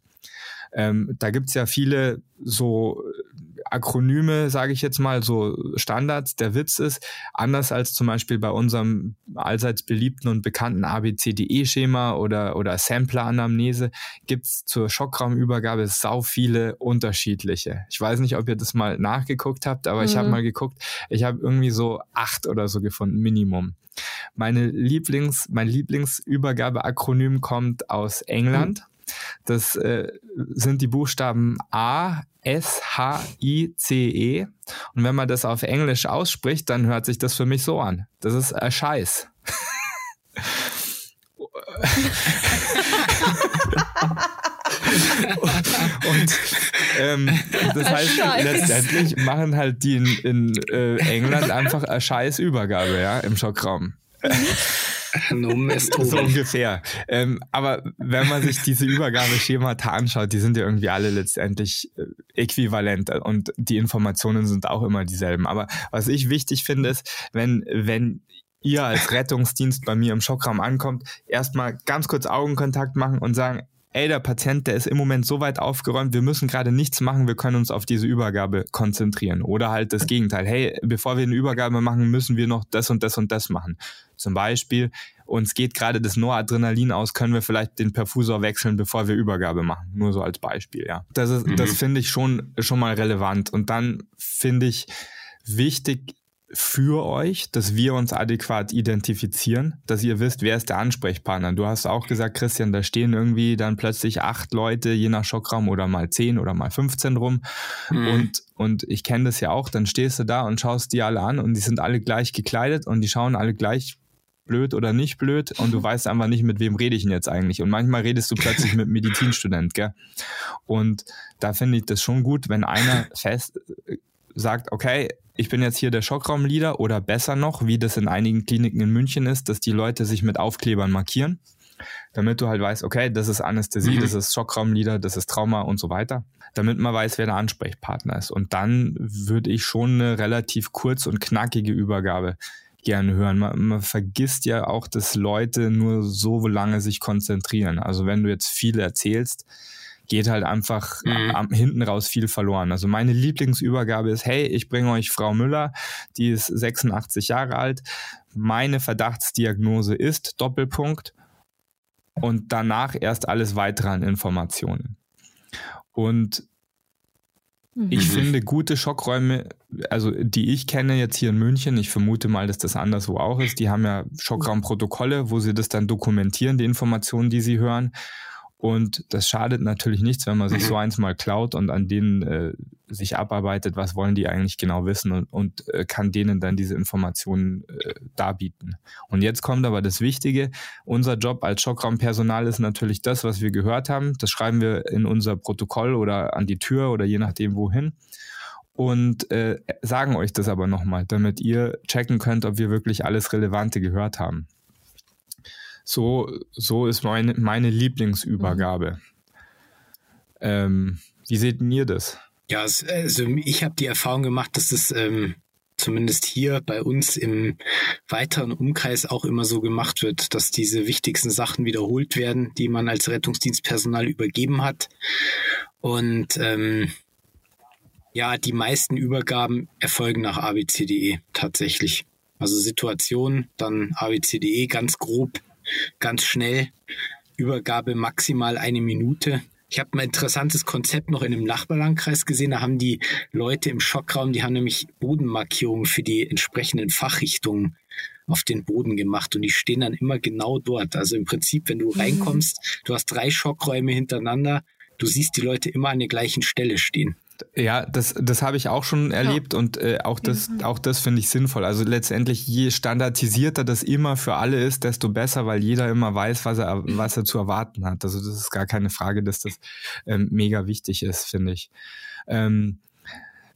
Ähm, da gibt's ja viele so Akronyme, sage ich jetzt mal, so Standards. Der Witz ist, anders als zum Beispiel bei unserem allseits beliebten und bekannten ABCDE-Schema oder, oder Sampler-Anamnese, gibt's zur Schockraumübergabe sau viele unterschiedliche. Ich weiß nicht, ob ihr das mal nachgeguckt habt, aber mhm. ich habe mal geguckt, ich habe irgendwie so acht oder so gefunden, Minimum. Meine Lieblings, mein Lieblingsübergabeakronym kommt aus England. Mhm. Das äh, sind die Buchstaben A, S, H, I, C, E. Und wenn man das auf Englisch ausspricht, dann hört sich das für mich so an. Das ist ein Scheiß. und ähm, das heißt, Scheiß. letztendlich machen halt die in, in äh, England einfach eine Scheißübergabe, ja, im Schockraum. so ungefähr. Ähm, aber wenn man sich diese Übergabeschemata anschaut, die sind ja irgendwie alle letztendlich äh, äquivalent und die Informationen sind auch immer dieselben. Aber was ich wichtig finde, ist, wenn, wenn ihr als Rettungsdienst bei mir im Schockraum ankommt, erstmal ganz kurz Augenkontakt machen und sagen, ey, der Patient, der ist im Moment so weit aufgeräumt, wir müssen gerade nichts machen, wir können uns auf diese Übergabe konzentrieren. Oder halt das Gegenteil, hey, bevor wir eine Übergabe machen, müssen wir noch das und das und das machen. Zum Beispiel, uns geht gerade das Noradrenalin aus, können wir vielleicht den Perfusor wechseln, bevor wir Übergabe machen. Nur so als Beispiel, ja. Das ist, mhm. das finde ich schon, schon mal relevant. Und dann finde ich wichtig, für euch, dass wir uns adäquat identifizieren, dass ihr wisst, wer ist der Ansprechpartner. Du hast auch gesagt, Christian, da stehen irgendwie dann plötzlich acht Leute, je nach Schockraum oder mal zehn oder mal 15 rum. Mhm. Und, und ich kenne das ja auch, dann stehst du da und schaust die alle an und die sind alle gleich gekleidet und die schauen alle gleich blöd oder nicht blöd und du weißt einfach nicht, mit wem rede ich denn jetzt eigentlich. Und manchmal redest du plötzlich mit Medizinstudent, gell? Und da finde ich das schon gut, wenn einer fest sagt, okay, ich bin jetzt hier der Schockraumleader oder besser noch, wie das in einigen Kliniken in München ist, dass die Leute sich mit Aufklebern markieren, damit du halt weißt, okay, das ist Anästhesie, mhm. das ist Schockraumleader, das ist Trauma und so weiter, damit man weiß, wer der Ansprechpartner ist. Und dann würde ich schon eine relativ kurz und knackige Übergabe gerne hören. Man, man, vergisst ja auch, dass Leute nur so lange sich konzentrieren. Also wenn du jetzt viel erzählst, geht halt einfach mhm. am, hinten raus viel verloren. Also meine Lieblingsübergabe ist, hey, ich bringe euch Frau Müller, die ist 86 Jahre alt. Meine Verdachtsdiagnose ist Doppelpunkt und danach erst alles weitere an Informationen. Und ich mhm. finde gute Schockräume, also die ich kenne jetzt hier in München, ich vermute mal, dass das anderswo auch ist, die haben ja Schockraumprotokolle, wo sie das dann dokumentieren, die Informationen, die sie hören. Und das schadet natürlich nichts, wenn man sich so eins mal klaut und an denen äh, sich abarbeitet, was wollen die eigentlich genau wissen und, und äh, kann denen dann diese Informationen äh, darbieten. Und jetzt kommt aber das Wichtige. Unser Job als Schockraumpersonal ist natürlich das, was wir gehört haben. Das schreiben wir in unser Protokoll oder an die Tür oder je nachdem wohin. Und äh, sagen euch das aber nochmal, damit ihr checken könnt, ob wir wirklich alles Relevante gehört haben. So, so ist meine, meine Lieblingsübergabe. Mhm. Ähm, wie seht ihr das? Ja, also ich habe die Erfahrung gemacht, dass es ähm, zumindest hier bei uns im weiteren Umkreis auch immer so gemacht wird, dass diese wichtigsten Sachen wiederholt werden, die man als Rettungsdienstpersonal übergeben hat. Und ähm, ja, die meisten Übergaben erfolgen nach ABCDE tatsächlich. Also Situation, dann ABCDE ganz grob, ganz schnell. Übergabe maximal eine Minute. Ich habe ein interessantes Konzept noch in einem Nachbarlandkreis gesehen. Da haben die Leute im Schockraum, die haben nämlich Bodenmarkierungen für die entsprechenden Fachrichtungen auf den Boden gemacht und die stehen dann immer genau dort. Also im Prinzip, wenn du mhm. reinkommst, du hast drei Schockräume hintereinander, du siehst die Leute immer an der gleichen Stelle stehen. Ja, das, das habe ich auch schon erlebt ja. und äh, auch das, mhm. auch das finde ich sinnvoll. Also letztendlich, je standardisierter das immer für alle ist, desto besser, weil jeder immer weiß, was er, was er zu erwarten hat. Also das ist gar keine Frage, dass das ähm, mega wichtig ist, finde ich. Ähm,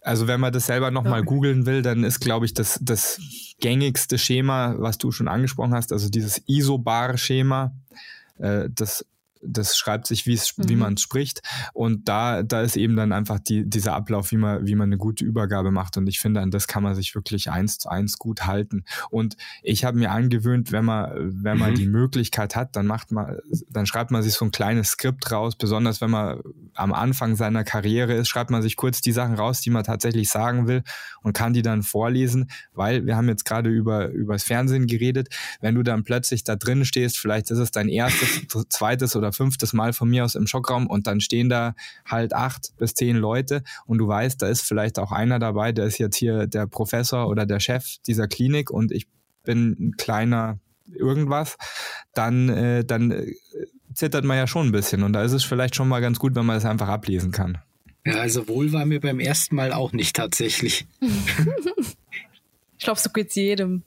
also wenn man das selber nochmal googeln will, dann ist, glaube ich, das, das gängigste Schema, was du schon angesprochen hast, also dieses Isobar-Schema, äh, das das schreibt sich, wie es, mhm. wie man es spricht. Und da, da ist eben dann einfach die, dieser Ablauf, wie man, wie man eine gute Übergabe macht. Und ich finde, an das kann man sich wirklich eins zu eins gut halten. Und ich habe mir angewöhnt, wenn man, wenn man mhm. die Möglichkeit hat, dann macht man, dann schreibt man sich so ein kleines Skript raus, besonders wenn man am Anfang seiner Karriere ist, schreibt man sich kurz die Sachen raus, die man tatsächlich sagen will und kann die dann vorlesen, weil wir haben jetzt gerade über, über das Fernsehen geredet. Wenn du dann plötzlich da drin stehst, vielleicht ist es dein erstes, zweites oder fünftes Mal von mir aus im Schockraum und dann stehen da halt acht bis zehn Leute und du weißt, da ist vielleicht auch einer dabei, der ist jetzt hier der Professor oder der Chef dieser Klinik und ich bin ein kleiner irgendwas, dann, äh, dann äh, zittert man ja schon ein bisschen und da ist es vielleicht schon mal ganz gut, wenn man das einfach ablesen kann. Ja, also wohl war mir beim ersten Mal auch nicht tatsächlich. ich glaube, so geht's jedem.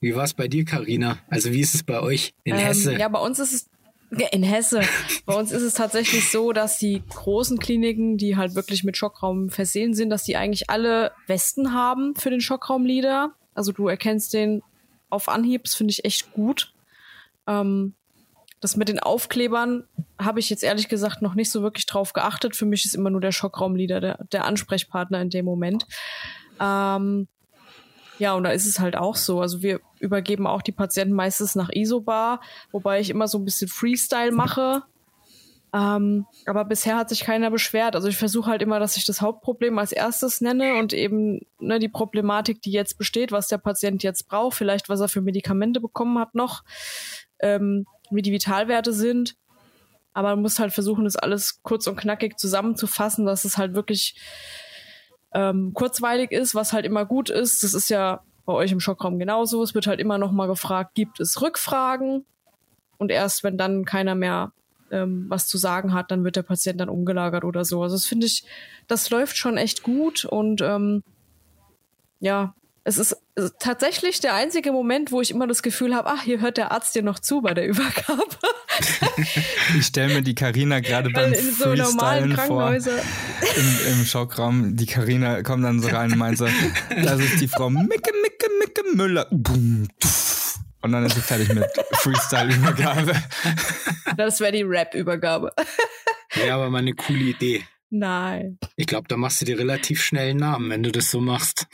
wie war es bei dir, Karina? Also wie ist es bei euch in ähm, Hesse? Ja, bei uns ist es in Hesse. Bei uns ist es tatsächlich so, dass die großen Kliniken, die halt wirklich mit Schockraum versehen sind, dass die eigentlich alle Westen haben für den Schockraumleader. Also du erkennst den auf Anhieb, das finde ich echt gut. Ähm, das mit den Aufklebern habe ich jetzt ehrlich gesagt noch nicht so wirklich drauf geachtet. Für mich ist immer nur der Schockraumleader der, der Ansprechpartner in dem Moment. Ähm, ja, und da ist es halt auch so. Also wir übergeben auch die Patienten meistens nach Isobar, wobei ich immer so ein bisschen Freestyle mache. Ähm, aber bisher hat sich keiner beschwert. Also ich versuche halt immer, dass ich das Hauptproblem als erstes nenne und eben ne, die Problematik, die jetzt besteht, was der Patient jetzt braucht, vielleicht was er für Medikamente bekommen hat noch, ähm, wie die Vitalwerte sind. Aber man muss halt versuchen, das alles kurz und knackig zusammenzufassen, dass es halt wirklich ähm, kurzweilig ist, was halt immer gut ist. Das ist ja bei euch im Schockraum genauso. Es wird halt immer noch mal gefragt, gibt es Rückfragen? Und erst wenn dann keiner mehr ähm, was zu sagen hat, dann wird der Patient dann umgelagert oder so. Also das finde ich, das läuft schon echt gut und ähm, ja, es ist tatsächlich der einzige Moment, wo ich immer das Gefühl habe, ach, hier hört der Arzt dir noch zu bei der Übergabe. ich stelle mir die Karina gerade beim in so normalen Krankenhäuser Im, im Schockraum. Die Karina kommt dann so rein und meint so, das ist die Frau Micke, Micke, Micke Müller. Und dann ist sie fertig mit Freestyle-Übergabe. Das wäre die Rap-Übergabe. Ja, aber mal eine coole Idee. Nein. Ich glaube, da machst du dir relativ schnell einen Namen, wenn du das so machst.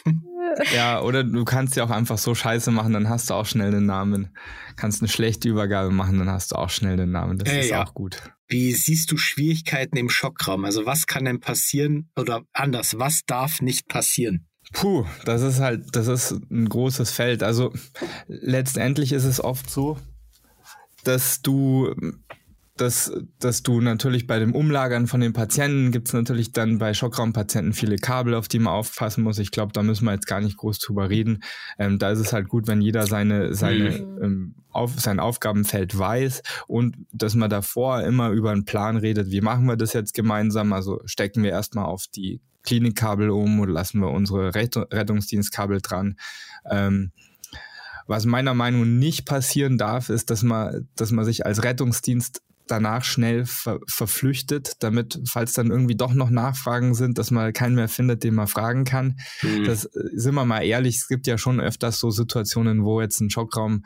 Ja, oder du kannst ja auch einfach so Scheiße machen, dann hast du auch schnell den Namen. Kannst eine schlechte Übergabe machen, dann hast du auch schnell den Namen. Das äh, ist ja. auch gut. Wie siehst du Schwierigkeiten im Schockraum? Also was kann denn passieren oder anders, was darf nicht passieren? Puh, das ist halt, das ist ein großes Feld. Also letztendlich ist es oft so, dass du dass, dass du natürlich bei dem Umlagern von den Patienten gibt es natürlich dann bei Schockraumpatienten viele Kabel, auf die man aufpassen muss. Ich glaube, da müssen wir jetzt gar nicht groß drüber reden. Ähm, da ist es halt gut, wenn jeder seine, seine, mhm. ähm, auf, sein Aufgabenfeld weiß und dass man davor immer über einen Plan redet, wie machen wir das jetzt gemeinsam? Also stecken wir erstmal auf die Klinikkabel um oder lassen wir unsere Rettungsdienstkabel dran? Ähm, was meiner Meinung nach nicht passieren darf, ist, dass man, dass man sich als Rettungsdienst danach schnell ver verflüchtet, damit, falls dann irgendwie doch noch Nachfragen sind, dass man keinen mehr findet, den man fragen kann. Mhm. Das äh, sind wir mal ehrlich, es gibt ja schon öfters so Situationen, wo jetzt ein Schockraum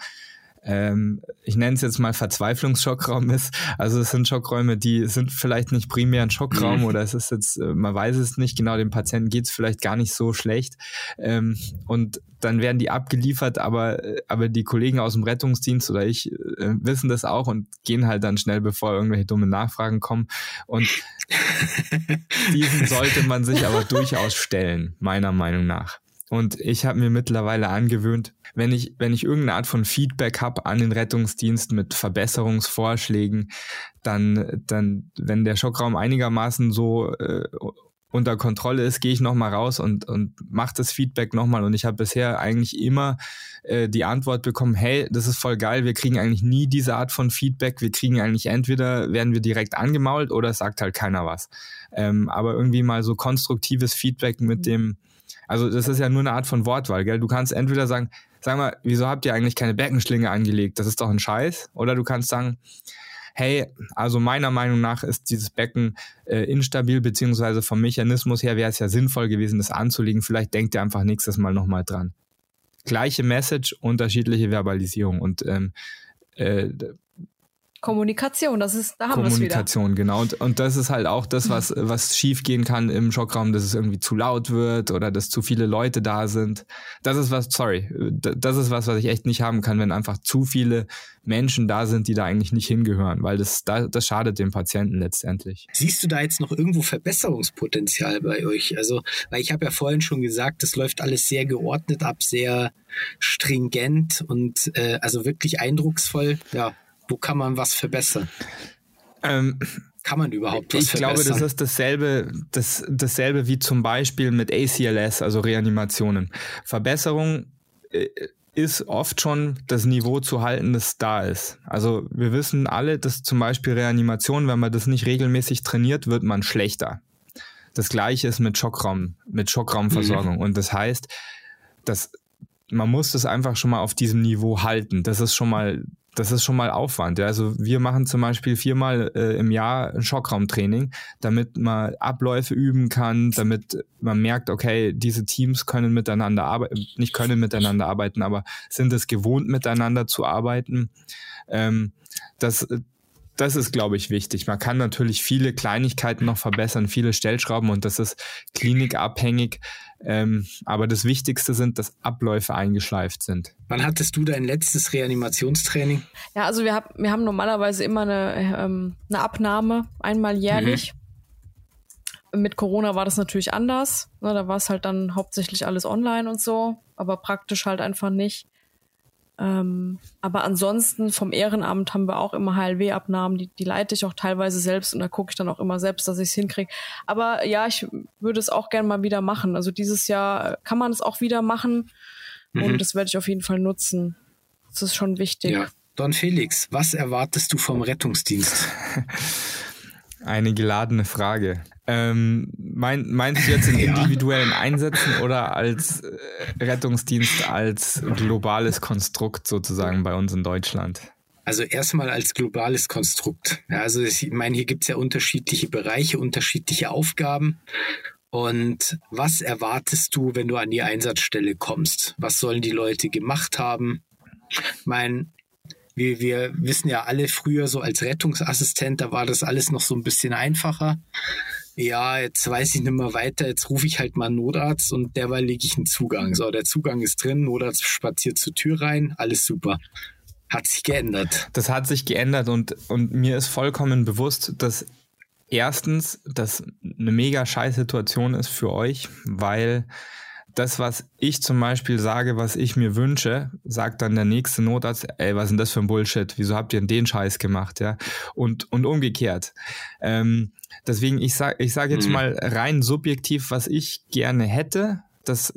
ähm, ich nenne es jetzt mal Verzweiflungsschockraum ist. Also es sind Schockräume, die sind vielleicht nicht primär ein Schockraum mhm. oder es ist jetzt, äh, man weiß es nicht genau, dem Patienten geht es vielleicht gar nicht so schlecht. Ähm, und dann werden die abgeliefert, aber, äh, aber die Kollegen aus dem Rettungsdienst oder ich äh, wissen das auch und gehen halt dann schnell, bevor irgendwelche dumme Nachfragen kommen. Und diesen sollte man sich aber durchaus stellen, meiner Meinung nach. Und ich habe mir mittlerweile angewöhnt, wenn ich, wenn ich irgendeine Art von Feedback habe an den Rettungsdienst mit Verbesserungsvorschlägen, dann, dann, wenn der Schockraum einigermaßen so äh, unter Kontrolle ist, gehe ich nochmal raus und, und mache das Feedback nochmal. Und ich habe bisher eigentlich immer äh, die Antwort bekommen, hey, das ist voll geil, wir kriegen eigentlich nie diese Art von Feedback. Wir kriegen eigentlich entweder werden wir direkt angemault oder es sagt halt keiner was. Ähm, aber irgendwie mal so konstruktives Feedback mit dem also das ist ja nur eine Art von Wortwahl, gell? Du kannst entweder sagen, sag mal, wieso habt ihr eigentlich keine Beckenschlinge angelegt? Das ist doch ein Scheiß. Oder du kannst sagen, hey, also meiner Meinung nach ist dieses Becken äh, instabil, beziehungsweise vom Mechanismus her wäre es ja sinnvoll gewesen, das anzulegen. Vielleicht denkt ihr einfach nächstes Mal nochmal dran. Gleiche Message, unterschiedliche Verbalisierung. Und ähm, äh, Kommunikation, das ist, da haben wir es wieder. Kommunikation, genau. Und, und das ist halt auch das, was, was schief gehen kann im Schockraum, dass es irgendwie zu laut wird oder dass zu viele Leute da sind. Das ist was, sorry, das ist was, was ich echt nicht haben kann, wenn einfach zu viele Menschen da sind, die da eigentlich nicht hingehören, weil das, das schadet dem Patienten letztendlich. Siehst du da jetzt noch irgendwo Verbesserungspotenzial bei euch? Also, weil ich habe ja vorhin schon gesagt, das läuft alles sehr geordnet ab, sehr stringent und äh, also wirklich eindrucksvoll. Ja, wo kann man was verbessern? Ähm, kann man überhaupt was ich verbessern? Ich glaube, das ist dasselbe, das, dasselbe wie zum Beispiel mit ACLS, also Reanimationen. Verbesserung äh, ist oft schon das Niveau zu halten, das da ist. Also wir wissen alle, dass zum Beispiel Reanimation, wenn man das nicht regelmäßig trainiert, wird man schlechter. Das gleiche ist mit Schockraum, mit Schockraumversorgung. Mhm. Und das heißt, dass man muss das einfach schon mal auf diesem Niveau halten. Das ist schon mal das ist schon mal Aufwand. Ja. Also wir machen zum Beispiel viermal äh, im Jahr ein Schockraumtraining, damit man Abläufe üben kann, damit man merkt, okay, diese Teams können miteinander arbeiten, nicht können miteinander arbeiten, aber sind es gewohnt, miteinander zu arbeiten. Ähm, das, das ist, glaube ich, wichtig. Man kann natürlich viele Kleinigkeiten noch verbessern, viele Stellschrauben und das ist klinikabhängig. Ähm, aber das Wichtigste sind, dass Abläufe eingeschleift sind. Wann hattest du dein letztes Reanimationstraining? Ja, also wir, hab, wir haben normalerweise immer eine, ähm, eine Abnahme, einmal jährlich. Mhm. Mit Corona war das natürlich anders. Ne, da war es halt dann hauptsächlich alles online und so, aber praktisch halt einfach nicht. Ähm, aber ansonsten vom Ehrenamt haben wir auch immer HLW-Abnahmen, die, die leite ich auch teilweise selbst und da gucke ich dann auch immer selbst, dass ich es hinkriege. Aber ja, ich würde es auch gerne mal wieder machen. Also dieses Jahr kann man es auch wieder machen mhm. und das werde ich auf jeden Fall nutzen. Das ist schon wichtig. Ja. Don Felix, was erwartest du vom Rettungsdienst? Eine geladene Frage. Ähm, mein, meinst du jetzt in individuellen Einsätzen oder als äh, Rettungsdienst als globales Konstrukt sozusagen bei uns in Deutschland? Also erstmal als globales Konstrukt. Ja, also ich meine, hier gibt es ja unterschiedliche Bereiche, unterschiedliche Aufgaben. Und was erwartest du, wenn du an die Einsatzstelle kommst? Was sollen die Leute gemacht haben? Ich meine, wir, wir wissen ja alle früher so als Rettungsassistent, da war das alles noch so ein bisschen einfacher ja, jetzt weiß ich nicht mehr weiter, jetzt rufe ich halt mal einen Notarzt und derweil lege ich einen Zugang. So, der Zugang ist drin, Notarzt spaziert zur Tür rein, alles super. Hat sich geändert. Das hat sich geändert und, und mir ist vollkommen bewusst, dass erstens das eine mega scheiß Situation ist für euch, weil das, was ich zum Beispiel sage, was ich mir wünsche, sagt dann der nächste Notarzt, ey, was ist denn das für ein Bullshit? Wieso habt ihr denn den Scheiß gemacht? Ja, und, und umgekehrt. Ähm, Deswegen, ich sage ich sag jetzt mhm. mal rein subjektiv, was ich gerne hätte. Das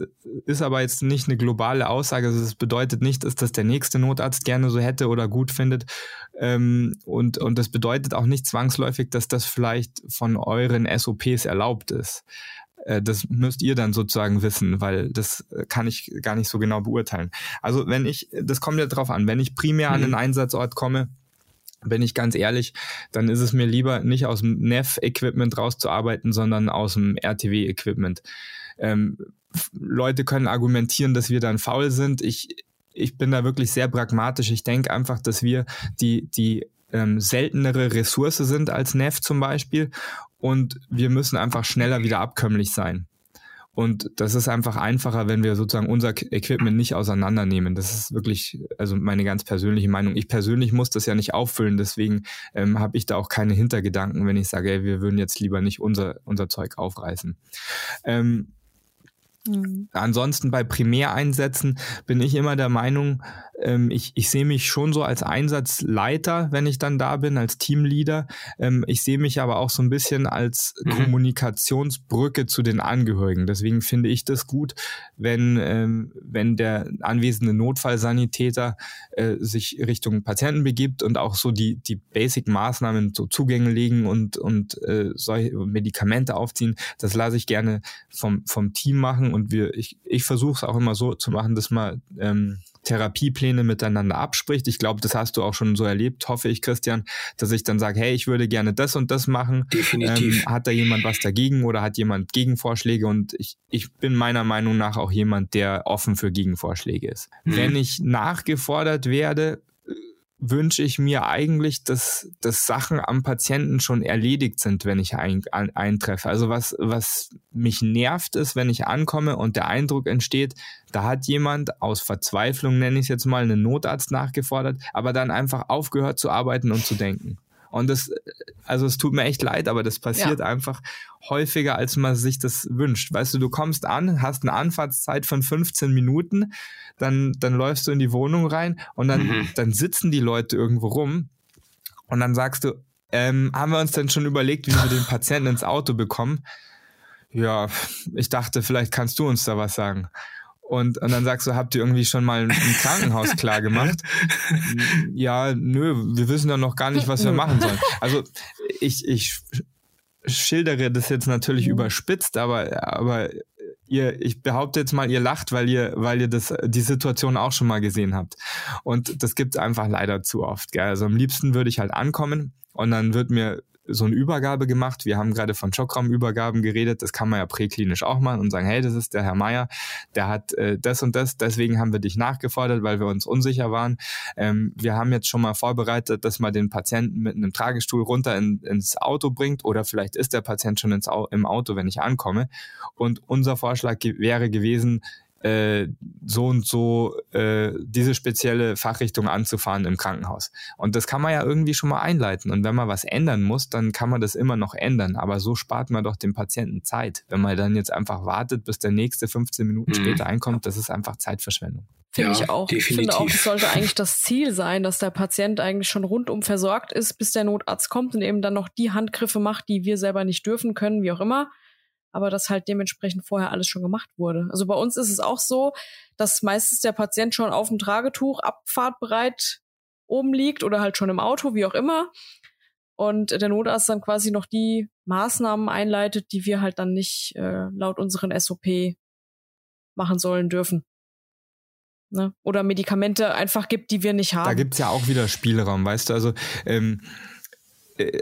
ist aber jetzt nicht eine globale Aussage. Also das bedeutet nicht, dass das der nächste Notarzt gerne so hätte oder gut findet. Ähm, und, und das bedeutet auch nicht zwangsläufig, dass das vielleicht von euren SOPs erlaubt ist. Äh, das müsst ihr dann sozusagen wissen, weil das kann ich gar nicht so genau beurteilen. Also wenn ich, das kommt ja drauf an, wenn ich primär an einen mhm. Einsatzort komme, bin ich ganz ehrlich, dann ist es mir lieber, nicht aus dem NEF-Equipment rauszuarbeiten, sondern aus dem RTW-Equipment. Ähm, Leute können argumentieren, dass wir dann faul sind. Ich, ich bin da wirklich sehr pragmatisch. Ich denke einfach, dass wir die, die ähm, seltenere Ressource sind als NEF zum Beispiel und wir müssen einfach schneller wieder abkömmlich sein. Und das ist einfach einfacher, wenn wir sozusagen unser Equipment nicht auseinandernehmen. Das ist wirklich, also meine ganz persönliche Meinung. Ich persönlich muss das ja nicht auffüllen, deswegen ähm, habe ich da auch keine Hintergedanken, wenn ich sage, ey, wir würden jetzt lieber nicht unser, unser Zeug aufreißen. Ähm, Mhm. Ansonsten bei Primäreinsätzen bin ich immer der Meinung, ähm, ich, ich sehe mich schon so als Einsatzleiter, wenn ich dann da bin, als Teamleader. Ähm, ich sehe mich aber auch so ein bisschen als mhm. Kommunikationsbrücke zu den Angehörigen. Deswegen finde ich das gut, wenn, ähm, wenn der anwesende Notfallsanitäter äh, sich Richtung Patienten begibt und auch so die, die Basic-Maßnahmen, so Zugänge legen und, und äh, solche Medikamente aufziehen. Das lasse ich gerne vom, vom Team machen und wir, ich, ich versuche es auch immer so zu machen, dass man ähm, Therapiepläne miteinander abspricht. Ich glaube, das hast du auch schon so erlebt, hoffe ich, Christian, dass ich dann sage, hey, ich würde gerne das und das machen. Definitiv. Ähm, hat da jemand was dagegen oder hat jemand Gegenvorschläge? Und ich, ich bin meiner Meinung nach auch jemand, der offen für Gegenvorschläge ist. Mhm. Wenn ich nachgefordert werde, wünsche ich mir eigentlich, dass, dass Sachen am Patienten schon erledigt sind, wenn ich ein, ein, eintreffe. Also was, was mich nervt ist, wenn ich ankomme und der Eindruck entsteht, da hat jemand aus Verzweiflung, nenne ich es jetzt mal, einen Notarzt nachgefordert, aber dann einfach aufgehört zu arbeiten und zu denken. Und das, also es tut mir echt leid, aber das passiert ja. einfach häufiger, als man sich das wünscht. Weißt du, du kommst an, hast eine Anfahrtszeit von 15 Minuten, dann, dann läufst du in die Wohnung rein und dann, mhm. dann sitzen die Leute irgendwo rum und dann sagst du, ähm, haben wir uns denn schon überlegt, wie wir den Patienten ins Auto bekommen? Ja, ich dachte, vielleicht kannst du uns da was sagen. Und, und dann sagst du, habt ihr irgendwie schon mal ein, Krankenhaus klar gemacht? ja, nö, wir wissen ja noch gar nicht, was wir machen sollen. Also ich, ich schildere das jetzt natürlich überspitzt, aber, aber ihr, ich behaupte jetzt mal, ihr lacht, weil ihr, weil ihr das, die Situation auch schon mal gesehen habt. Und das gibt es einfach leider zu oft. Gell? Also am liebsten würde ich halt ankommen und dann wird mir so eine Übergabe gemacht. Wir haben gerade von Schockraumübergaben geredet. Das kann man ja präklinisch auch machen und sagen, hey, das ist der Herr Meier, der hat äh, das und das. Deswegen haben wir dich nachgefordert, weil wir uns unsicher waren. Ähm, wir haben jetzt schon mal vorbereitet, dass man den Patienten mit einem Tragestuhl runter in, ins Auto bringt oder vielleicht ist der Patient schon ins, im Auto, wenn ich ankomme. Und unser Vorschlag ge wäre gewesen, äh, so und so äh, diese spezielle Fachrichtung anzufahren im Krankenhaus. Und das kann man ja irgendwie schon mal einleiten. Und wenn man was ändern muss, dann kann man das immer noch ändern. Aber so spart man doch dem Patienten Zeit. Wenn man dann jetzt einfach wartet, bis der nächste 15 Minuten mhm. später einkommt, das ist einfach Zeitverschwendung. Finde ja, ich auch. Definitiv. Ich finde auch, es sollte eigentlich das Ziel sein, dass der Patient eigentlich schon rundum versorgt ist, bis der Notarzt kommt und eben dann noch die Handgriffe macht, die wir selber nicht dürfen können, wie auch immer aber dass halt dementsprechend vorher alles schon gemacht wurde. Also bei uns ist es auch so, dass meistens der Patient schon auf dem Tragetuch abfahrtbereit oben liegt oder halt schon im Auto, wie auch immer. Und der Notarzt dann quasi noch die Maßnahmen einleitet, die wir halt dann nicht äh, laut unseren SOP machen sollen dürfen. Ne? Oder Medikamente einfach gibt, die wir nicht haben. Da gibt's ja auch wieder Spielraum, weißt du, also ähm, äh,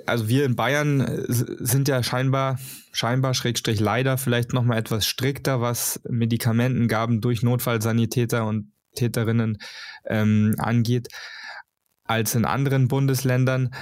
also wir in Bayern äh, sind ja scheinbar, scheinbar, Schrägstrich leider vielleicht nochmal etwas strikter, was Medikamentengaben durch Notfallsanitäter und Täterinnen ähm, angeht, als in anderen Bundesländern.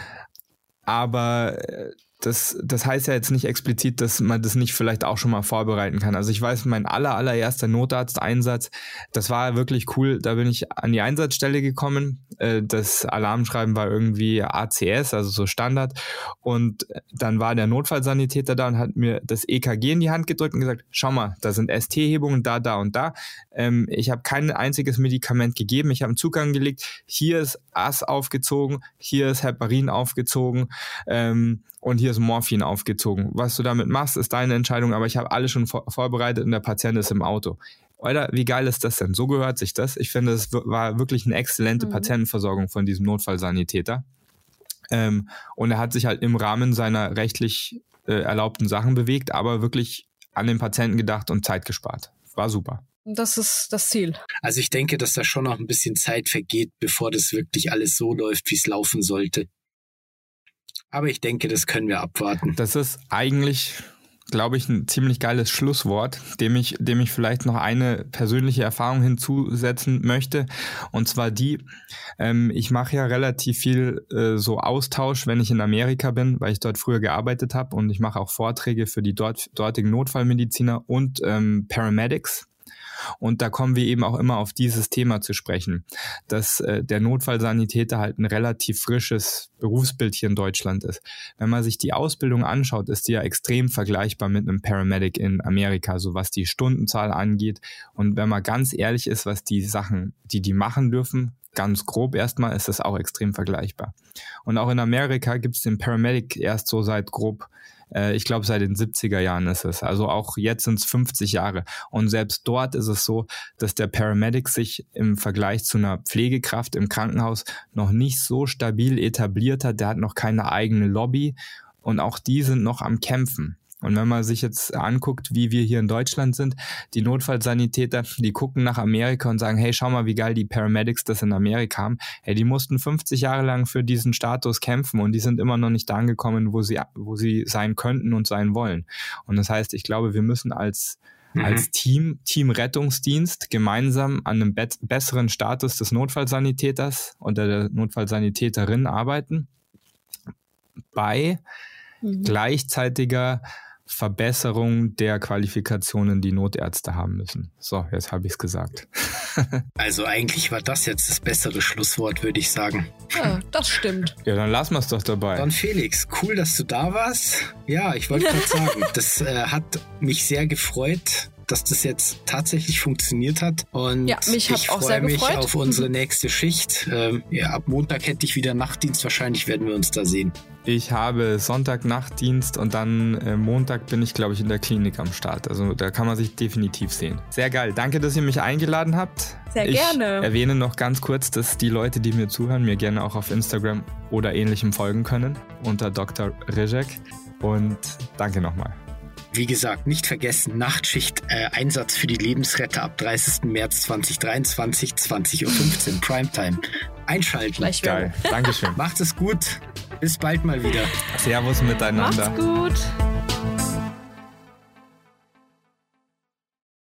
Aber äh, das, das heißt ja jetzt nicht explizit, dass man das nicht vielleicht auch schon mal vorbereiten kann. Also ich weiß, mein aller, allererster Notarzteinsatz, das war wirklich cool. Da bin ich an die Einsatzstelle gekommen. Äh, das Alarmschreiben war irgendwie ACS, also so Standard. Und dann war der Notfallsanitäter da und hat mir das EKG in die Hand gedrückt und gesagt, schau mal, da sind ST-Hebungen da, da und da. Ähm, ich habe kein einziges Medikament gegeben. Ich habe einen Zugang gelegt. Hier ist AS aufgezogen, hier ist Heparin aufgezogen. Und hier ist Morphin aufgezogen. Was du damit machst, ist deine Entscheidung, aber ich habe alles schon vor vorbereitet und der Patient ist im Auto. Alter, wie geil ist das denn? So gehört sich das. Ich finde, es war wirklich eine exzellente mhm. Patientenversorgung von diesem Notfallsanitäter. Ähm, und er hat sich halt im Rahmen seiner rechtlich äh, erlaubten Sachen bewegt, aber wirklich an den Patienten gedacht und Zeit gespart. War super. Das ist das Ziel. Also ich denke, dass da schon noch ein bisschen Zeit vergeht, bevor das wirklich alles so läuft, wie es laufen sollte. Aber ich denke, das können wir abwarten. Das ist eigentlich glaube ich, ein ziemlich geiles Schlusswort, dem ich, dem ich vielleicht noch eine persönliche Erfahrung hinzusetzen möchte. Und zwar die, ähm, ich mache ja relativ viel äh, so Austausch, wenn ich in Amerika bin, weil ich dort früher gearbeitet habe und ich mache auch Vorträge für die dort, dortigen Notfallmediziner und ähm, Paramedics und da kommen wir eben auch immer auf dieses Thema zu sprechen, dass äh, der Notfallsanitäter halt ein relativ frisches Berufsbild hier in Deutschland ist. Wenn man sich die Ausbildung anschaut, ist die ja extrem vergleichbar mit einem Paramedic in Amerika, so was die Stundenzahl angeht. Und wenn man ganz ehrlich ist, was die Sachen, die die machen dürfen, ganz grob erstmal, ist das auch extrem vergleichbar. Und auch in Amerika gibt es den Paramedic erst so seit grob äh, ich glaube, seit den 70er Jahren ist es. Also auch jetzt sind es 50 Jahre. Und selbst dort ist es so, dass der Paramedic sich im Vergleich zu einer Pflegekraft im Krankenhaus noch nicht so stabil etabliert hat. Der hat noch keine eigene Lobby. Und auch die sind noch am Kämpfen. Und wenn man sich jetzt anguckt, wie wir hier in Deutschland sind, die Notfallsanitäter, die gucken nach Amerika und sagen, hey, schau mal, wie geil die Paramedics das in Amerika haben. Hey, die mussten 50 Jahre lang für diesen Status kämpfen und die sind immer noch nicht da angekommen, wo sie, wo sie sein könnten und sein wollen. Und das heißt, ich glaube, wir müssen als Mhm. als Team, Team Rettungsdienst gemeinsam an einem be besseren Status des Notfallsanitäters oder der Notfallsanitäterin arbeiten bei mhm. gleichzeitiger Verbesserung der Qualifikationen, die Notärzte haben müssen. So, jetzt habe ich es gesagt. also eigentlich war das jetzt das bessere Schlusswort, würde ich sagen. Ja, das stimmt. Ja, dann lassen wir es doch dabei. Dann Felix, cool, dass du da warst. Ja, ich wollte gerade sagen, das äh, hat mich sehr gefreut, dass das jetzt tatsächlich funktioniert hat. Und ja, mich ich freue mich gefreut. auf unsere nächste Schicht. Ähm, ja, ab Montag hätte ich wieder Nachtdienst. Wahrscheinlich werden wir uns da sehen. Ich habe Sonntag Nachtdienst und dann äh, Montag bin ich, glaube ich, in der Klinik am Start. Also da kann man sich definitiv sehen. Sehr geil. Danke, dass ihr mich eingeladen habt. Sehr ich gerne. erwähne noch ganz kurz, dass die Leute, die mir zuhören, mir gerne auch auf Instagram oder ähnlichem folgen können unter Dr. Rizek. Und danke nochmal. Wie gesagt, nicht vergessen, Nachtschicht äh, Einsatz für die Lebensretter ab 30. März 2023, 20.15 Uhr Primetime. Einschalten. Gleich Geil. Dankeschön. Macht es gut. Bis bald mal wieder. Servus miteinander. Macht's gut.